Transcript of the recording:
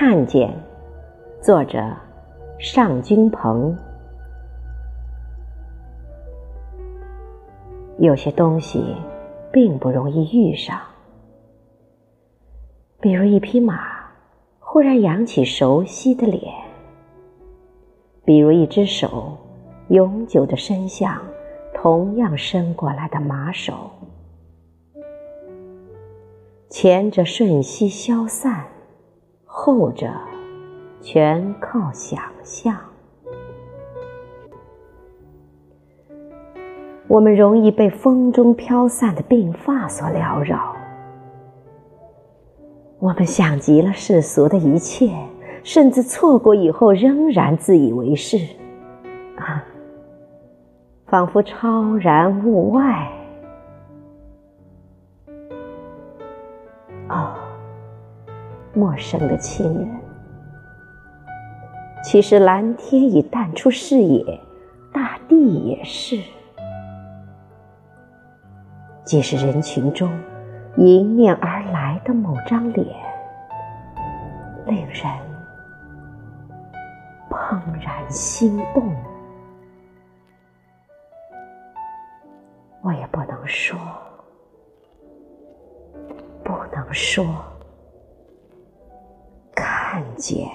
看见，作者尚君鹏。有些东西并不容易遇上，比如一匹马忽然扬起熟悉的脸，比如一只手永久的伸向同样伸过来的马手，前者瞬息消散。后者全靠想象。我们容易被风中飘散的鬓发所缭绕，我们想极了世俗的一切，甚至错过以后仍然自以为是，啊，仿佛超然物外。哦。陌生的亲人，其实蓝天已淡出视野，大地也是。即使人群中迎面而来的某张脸，令人怦然心动。我也不能说，不能说。看见。